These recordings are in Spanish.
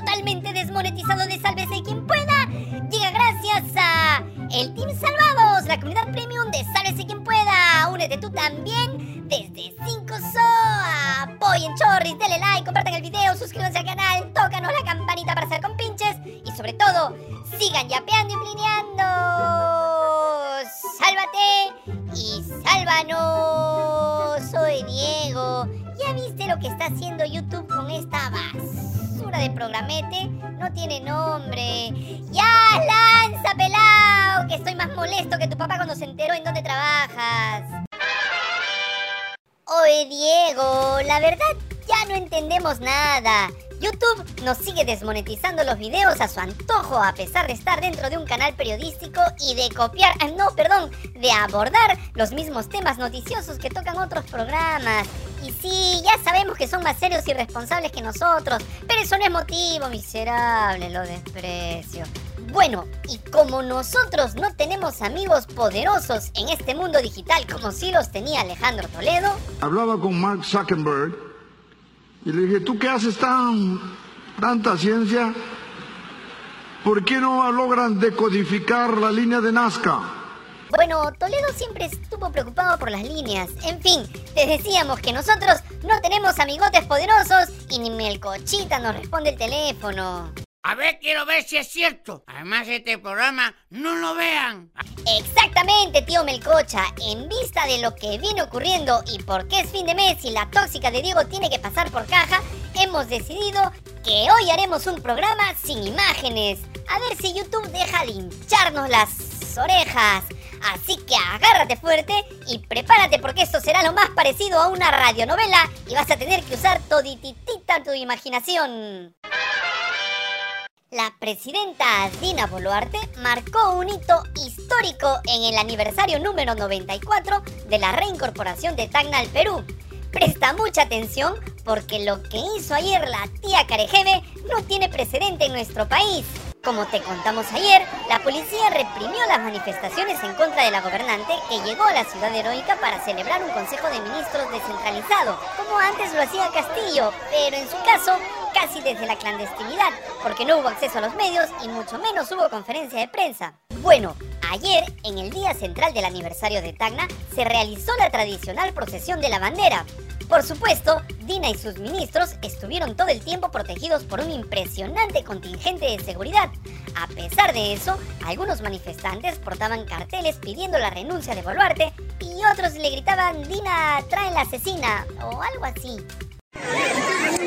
totalmente desmonetizado de Sálvese quien pueda llega gracias a el Team Salvados, la comunidad premium de Sálvese quien pueda. Únete tú también desde 5 SO. Apoyen Chorris, denle like, compartan el video, suscríbanse al canal, tócanos la campanita para hacer compinches y sobre todo, sigan yapeando y plineando. Sálvate y sálvanos. Soy Diego. ¿Ya viste lo que está haciendo YouTube con esta de programete? No tiene nombre. ¡Ya lanza, pelao! Que estoy más molesto que tu papá cuando se enteró en dónde trabajas. Oye, Diego, la verdad ya no entendemos nada. YouTube nos sigue desmonetizando los videos a su antojo a pesar de estar dentro de un canal periodístico y de copiar, ah, no, perdón, de abordar los mismos temas noticiosos que tocan otros programas. Y sí, ya sabemos que son más serios y responsables que nosotros, pero eso no es motivo, miserable, lo desprecio. Bueno, y como nosotros no tenemos amigos poderosos en este mundo digital como si los tenía Alejandro Toledo, Hablaba con Mark Zuckerberg y le dije, ¿tú qué haces tan tanta ciencia? ¿Por qué no logran decodificar la línea de Nazca? Bueno, Toledo siempre estuvo preocupado por las líneas. En fin, les decíamos que nosotros no tenemos amigotes poderosos y ni Melcochita nos responde el teléfono. A ver, quiero ver si es cierto. Además, este programa no lo vean. Exactamente, tío Melcocha. En vista de lo que viene ocurriendo y porque es fin de mes y la tóxica de Diego tiene que pasar por caja, hemos decidido que hoy haremos un programa sin imágenes. A ver si YouTube deja de hincharnos las orejas. Así que agárrate fuerte y prepárate porque esto será lo más parecido a una radionovela y vas a tener que usar todititita tu imaginación. La presidenta Dina Boluarte marcó un hito histórico en el aniversario número 94 de la reincorporación de Tacna al Perú. Presta mucha atención porque lo que hizo ayer la tía Carejeve no tiene precedente en nuestro país. Como te contamos ayer, la policía reprimió las manifestaciones en contra de la gobernante que llegó a la ciudad heroica para celebrar un consejo de ministros descentralizado, como antes lo hacía Castillo, pero en su caso casi desde la clandestinidad, porque no hubo acceso a los medios y mucho menos hubo conferencia de prensa. Bueno, ayer, en el día central del aniversario de Tacna, se realizó la tradicional procesión de la bandera. Por supuesto, Dina y sus ministros estuvieron todo el tiempo protegidos por un impresionante contingente de seguridad. A pesar de eso, algunos manifestantes portaban carteles pidiendo la renuncia de Boluarte y otros le gritaban Dina trae la asesina o algo así.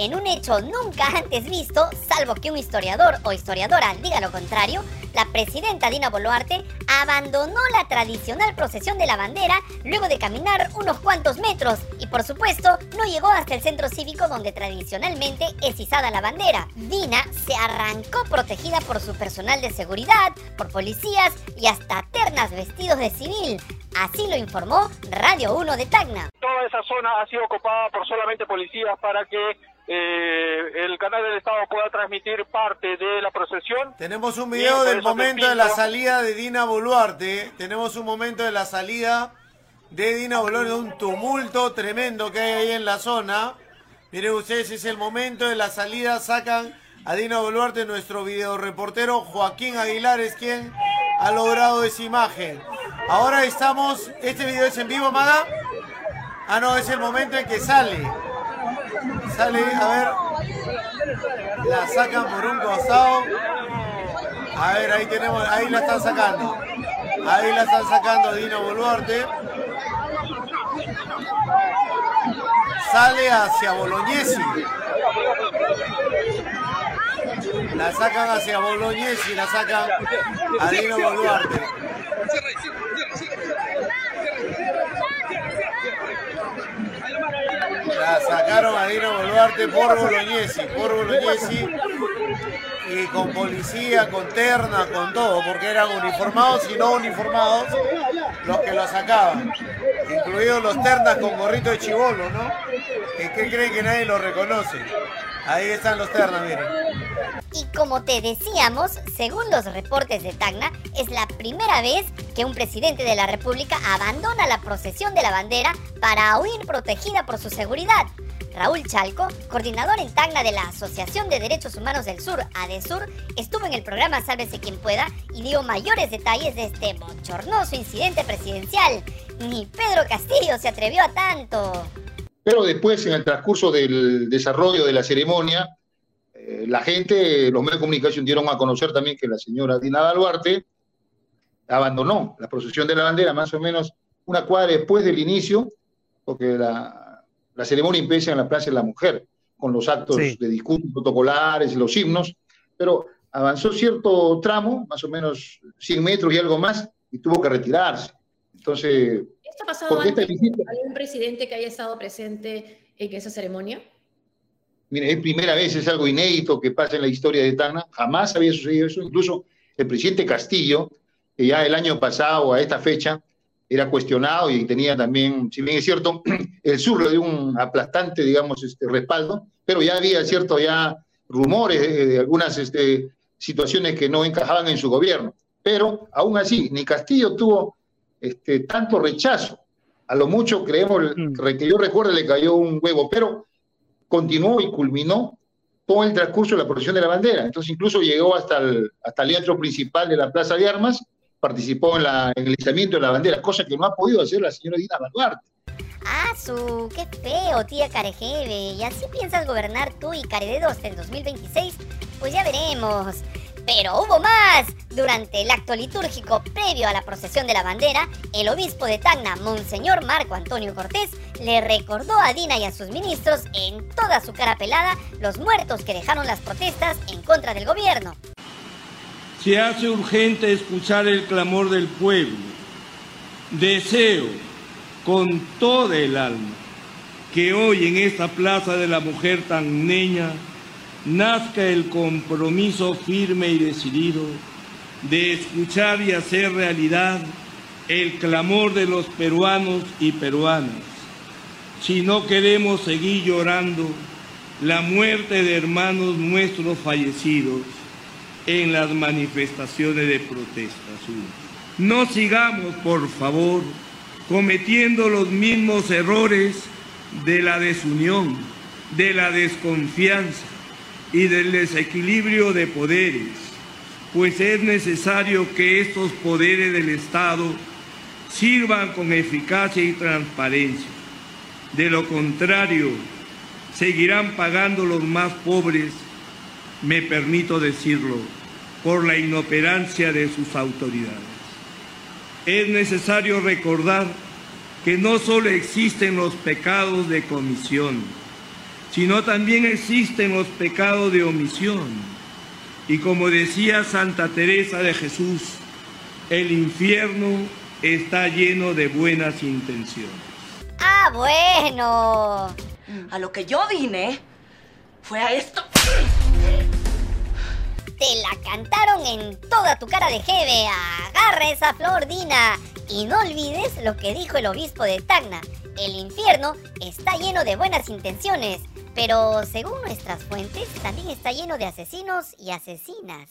En un hecho nunca antes visto, salvo que un historiador o historiadora diga lo contrario, la presidenta Dina Boluarte abandonó la tradicional procesión de la bandera luego de caminar unos cuantos metros y por supuesto no llegó hasta el centro cívico donde tradicionalmente es izada la bandera. Dina se arrancó protegida por su personal de seguridad, por policías y hasta ternas vestidos de civil. Así lo informó Radio 1 de Tacna. Toda esa zona ha sido ocupada por solamente policías para que eh, el canal del Estado pueda transmitir parte de la procesión. Tenemos un video del momento de la salida de Dina Boluarte. Tenemos un momento de la salida de Dina Boluarte, un tumulto tremendo que hay ahí en la zona. Miren ustedes, es el momento de la salida. Sacan a Dina Boluarte, nuestro videoreportero Joaquín Aguilar es quien ha logrado esa imagen. Ahora estamos, este video es en vivo, Maga. Ah, no, es el momento en que sale. Sale, a ver. La sacan por un costado. A ver, ahí tenemos, ahí la están sacando. Ahí la están sacando Dino Boluarte. Sale hacia Bolognesi. La sacan hacia Bolognesi, la sacan a Dino Boluarte. Sacaron a Dina Boluarte por Bolognesi, por Bolognesi. Y con policía, con terna, con todo, porque eran uniformados y no uniformados los que lo sacaban. Incluidos los ternas con gorrito de chivolo, ¿no? ¿En qué creen que nadie lo reconoce? Ahí están los ternas, miren. Y como te decíamos, según los reportes de Tacna, es la primera vez que un presidente de la República abandona la procesión de la bandera para huir protegida por su seguridad. Raúl Chalco, coordinador en Tacna de la Asociación de Derechos Humanos del Sur, ADESUR, estuvo en el programa Sálvese quien pueda y dio mayores detalles de este bochornoso incidente presidencial. Ni Pedro Castillo se atrevió a tanto. Pero después, en el transcurso del desarrollo de la ceremonia, eh, la gente, los medios de comunicación dieron a conocer también que la señora Dina Duarte abandonó la procesión de la bandera más o menos una cuadra después del inicio, porque la, la ceremonia empieza en la Plaza de la Mujer, con los actos Sí. de discursos protocolares los himnos, pero avanzó cierto tramo, más o menos 100 metros y algo más, y tuvo que retirarse. Entonces, ¿Esto ha pasado ¿Por qué esta antes? visita? ¿Algún presidente que haya estado presente en esa ceremonia? Mire, es primera vez, es algo inédito que pasa en la historia de Tacna. Jamás había sucedido eso. Incluso el presidente Castillo, que ya el año pasado a esta fecha era cuestionado y tenía también, si bien es cierto, el sur dio un aplastante, digamos, este, respaldo, pero ya había cierto ya rumores de, de algunas este, situaciones que no encajaban en su gobierno. Pero aún así, ni Castillo tuvo este, tanto rechazo. A lo mucho creemos, que yo recuerdo, le cayó un huevo, pero continuó y culminó todo el transcurso de la procesión de la bandera. Entonces incluso llegó hasta el, hasta el teatro principal de la Plaza de Armas, participó en, la, en el izamiento de la bandera, cosa que no ha podido hacer la señora Dina Baluarte. Ah, su, qué feo, tía Carejeve. ¿Y así piensas gobernar tú y Carededo hasta el 2026? Pues ya veremos. Pero hubo más. Durante el acto litúrgico previo a la procesión de la bandera, el obispo de Tacna, Monseñor Marco Antonio Cortés, le recordó a Dina y a sus ministros en toda su cara pelada los muertos que dejaron las protestas en contra del gobierno. Se hace urgente escuchar el clamor del pueblo. Deseo con toda el alma que hoy en esta plaza de la mujer tan niña nazca el compromiso firme y decidido de escuchar y hacer realidad el clamor de los peruanos y peruanas. Si no queremos seguir llorando la muerte de hermanos nuestros fallecidos en las manifestaciones de protestas. No sigamos, por favor, cometiendo los mismos errores de la desunión, de la desconfianza y del desequilibrio de poderes, pues es necesario que estos poderes del Estado sirvan con eficacia y transparencia. De lo contrario, seguirán pagando los más pobres, me permito decirlo, por la inoperancia de sus autoridades. Es necesario recordar que no solo existen los pecados de comisión, sino también existen los pecados de omisión. Y como decía Santa Teresa de Jesús, el infierno está lleno de buenas intenciones. Ah, bueno. A lo que yo vine fue a esto. Te la cantaron en toda tu cara de jeve. Agarra esa flor, Dina. Y no olvides lo que dijo el obispo de Tacna. El infierno está lleno de buenas intenciones. Pero según nuestras fuentes, también está lleno de asesinos y asesinas.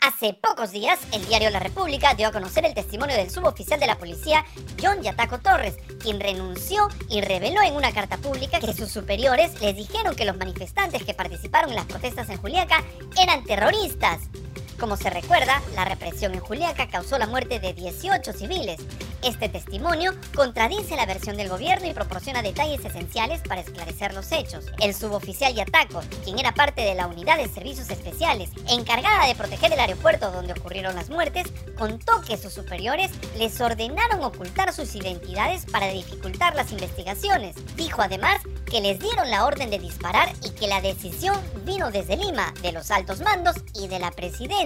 Hace pocos días, el diario La República dio a conocer el testimonio del suboficial de la policía, John Yataco Torres, quien renunció y reveló en una carta pública que sus superiores les dijeron que los manifestantes que participaron en las protestas en Juliaca eran terroristas. Como se recuerda, la represión en Juliaca causó la muerte de 18 civiles. Este testimonio contradice la versión del gobierno y proporciona detalles esenciales para esclarecer los hechos. El suboficial Yataco, quien era parte de la unidad de servicios especiales encargada de proteger el aeropuerto donde ocurrieron las muertes, contó que sus superiores les ordenaron ocultar sus identidades para dificultar las investigaciones. Dijo además que les dieron la orden de disparar y que la decisión vino desde Lima, de los altos mandos y de la presidencia.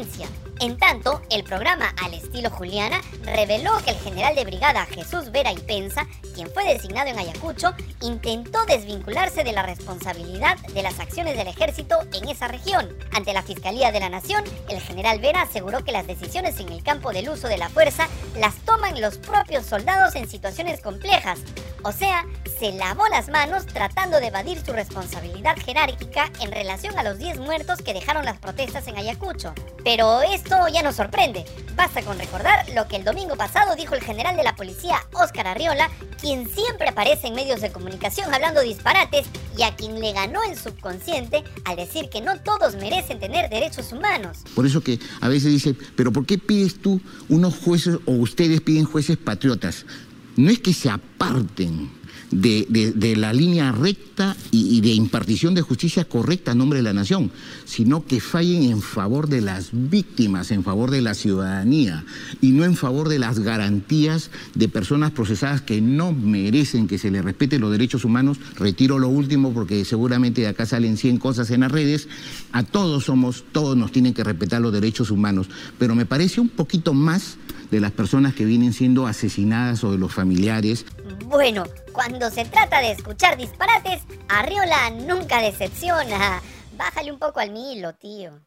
En tanto, el programa Al estilo Juliana reveló que el general de brigada Jesús Vera y Pensa, quien fue designado en Ayacucho, intentó desvincularse de la responsabilidad de las acciones del ejército en esa región. Ante la Fiscalía de la Nación, el general Vera aseguró que las decisiones en el campo del uso de la fuerza las toman los propios soldados en situaciones complejas. O sea, se lavó las manos tratando de evadir su responsabilidad jerárquica en relación a los 10 muertos que dejaron las protestas en Ayacucho. Pero esto ya nos sorprende. Basta con recordar lo que el domingo pasado dijo el general de la policía, Óscar Arriola, quien siempre aparece en medios de comunicación hablando disparates y a quien le ganó el subconsciente al decir que no todos merecen tener derechos humanos. Por eso que a veces dice, pero ¿por qué pides tú unos jueces o ustedes piden jueces patriotas? No es que se aparten de, de- la línea recta y, y de impartición de justicia correcta a nombre de la nación, sino que fallen en favor de las víctimas, en favor de la ciudadanía y no en favor de las garantías de personas procesadas que no merecen que se les respete los derechos humanos. Retiro lo último porque seguramente de acá salen 100 cosas en las redes. A todos somos, todos nos tienen que respetar los derechos humanos, pero me parece un poquito más de las personas que vienen siendo asesinadas o de los familiares. Bueno, cuando se trata de escuchar disparates, Arriola nunca decepciona. Bájale un poco al milo, tío.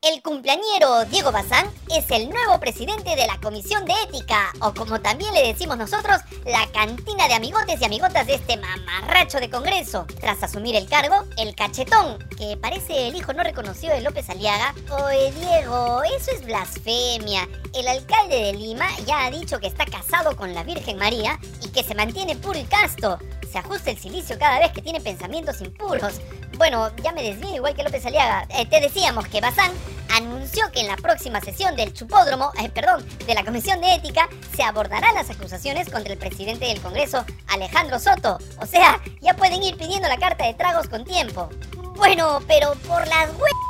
El cumpleañero Diego Bazán es el nuevo presidente de la Comisión de Ética, o como también le decimos nosotros, la cantina de amigotes y amigotas de este mamarracho de Congreso. Tras asumir el cargo, el cachetón, que parece el hijo no reconocido de López Aliaga, oye Diego, eso es blasfemia. El alcalde de Lima ya ha dicho que está casado con la Virgen María y que se mantiene puro y casto. Se ajusta el silicio cada vez que tiene pensamientos impuros. Bueno, ya me desvío igual que López Aliaga. Eh, te decíamos que Bazán anunció que en la próxima sesión del chupódromo, eh, perdón, de la Comisión de Ética, se abordarán las acusaciones contra el presidente del Congreso, Alejandro Soto. O sea, ya pueden ir pidiendo la carta de tragos con tiempo. Bueno, pero por las huevas,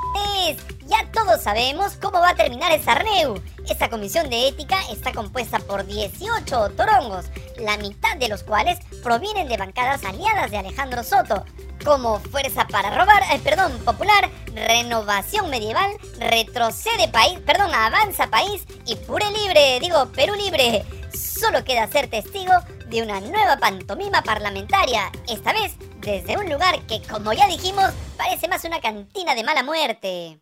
ya todos sabemos cómo va a terminar esa REU. Esta comisión de ética está compuesta por 18 torongos, la mitad de los cuales provienen de bancadas aliadas de Alejandro Soto, como Fuerza para Robar, eh, perdón, Popular, Renovación Medieval, Retrocede País, perdón, Avanza País y Pure Libre, digo, Perú Libre. Solo queda ser testigo de una nueva pantomima parlamentaria, esta vez desde un lugar que, como ya dijimos, parece más una cantina de mala muerte.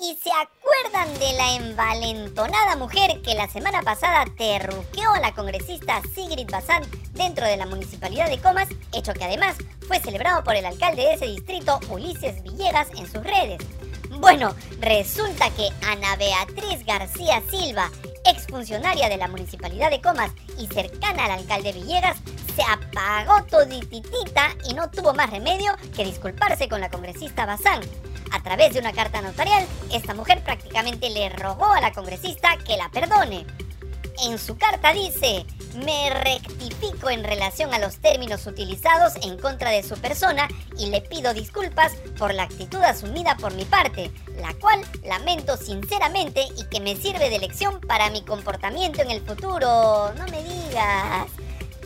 ¿Y se acuerdan de la envalentonada mujer que la semana pasada terruqueó a la congresista Sigrid Bazán dentro de la municipalidad de Comas? Hecho que además fue celebrado por el alcalde de ese distrito, Ulises Villegas, en sus redes. Bueno, resulta que Ana Beatriz García Silva, exfuncionaria de la municipalidad de Comas y cercana al alcalde Villegas, se apagó todititita y no tuvo más remedio que disculparse con la congresista Bazán. A través de una carta notarial, esta mujer prácticamente le rogó a la congresista que la perdone. En su carta dice, me rectifico en relación a los términos utilizados en contra de su persona y le pido disculpas por la actitud asumida por mi parte, la cual lamento sinceramente y que me sirve de lección para mi comportamiento en el futuro. No me digas.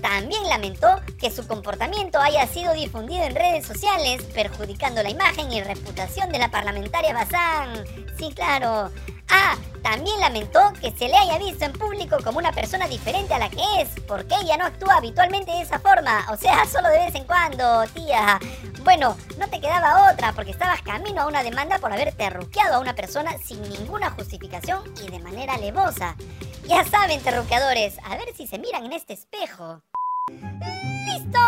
También lamentó que su comportamiento haya sido difundido en redes sociales, perjudicando la imagen y reputación de la parlamentaria Bazán. Sí, claro. Ah, también lamentó que se le haya visto en público como una persona diferente a la que es, porque ella no actúa habitualmente de esa forma, o sea, solo de vez en cuando, tía. Bueno, no te quedaba otra porque estabas camino a una demanda por haber terruqueado a una persona sin ninguna justificación y de manera alevosa. Ya saben, terruqueadores, a ver si se miran en este espejo. ¡Listo!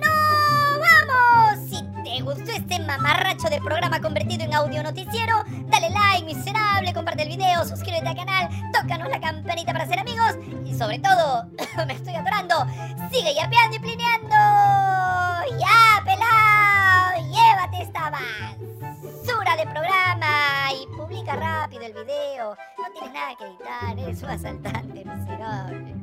¡No! ¡Vamos! Si te gustó este mamarracho de programa convertido en audio noticiero, dale like, miserable, comparte el video, suscríbete al canal, tócanos la campanita para ser amigos y sobre todo, me estoy atorando, sigue yapeando y plineando. Nada que editar, eres un asaltante miserable.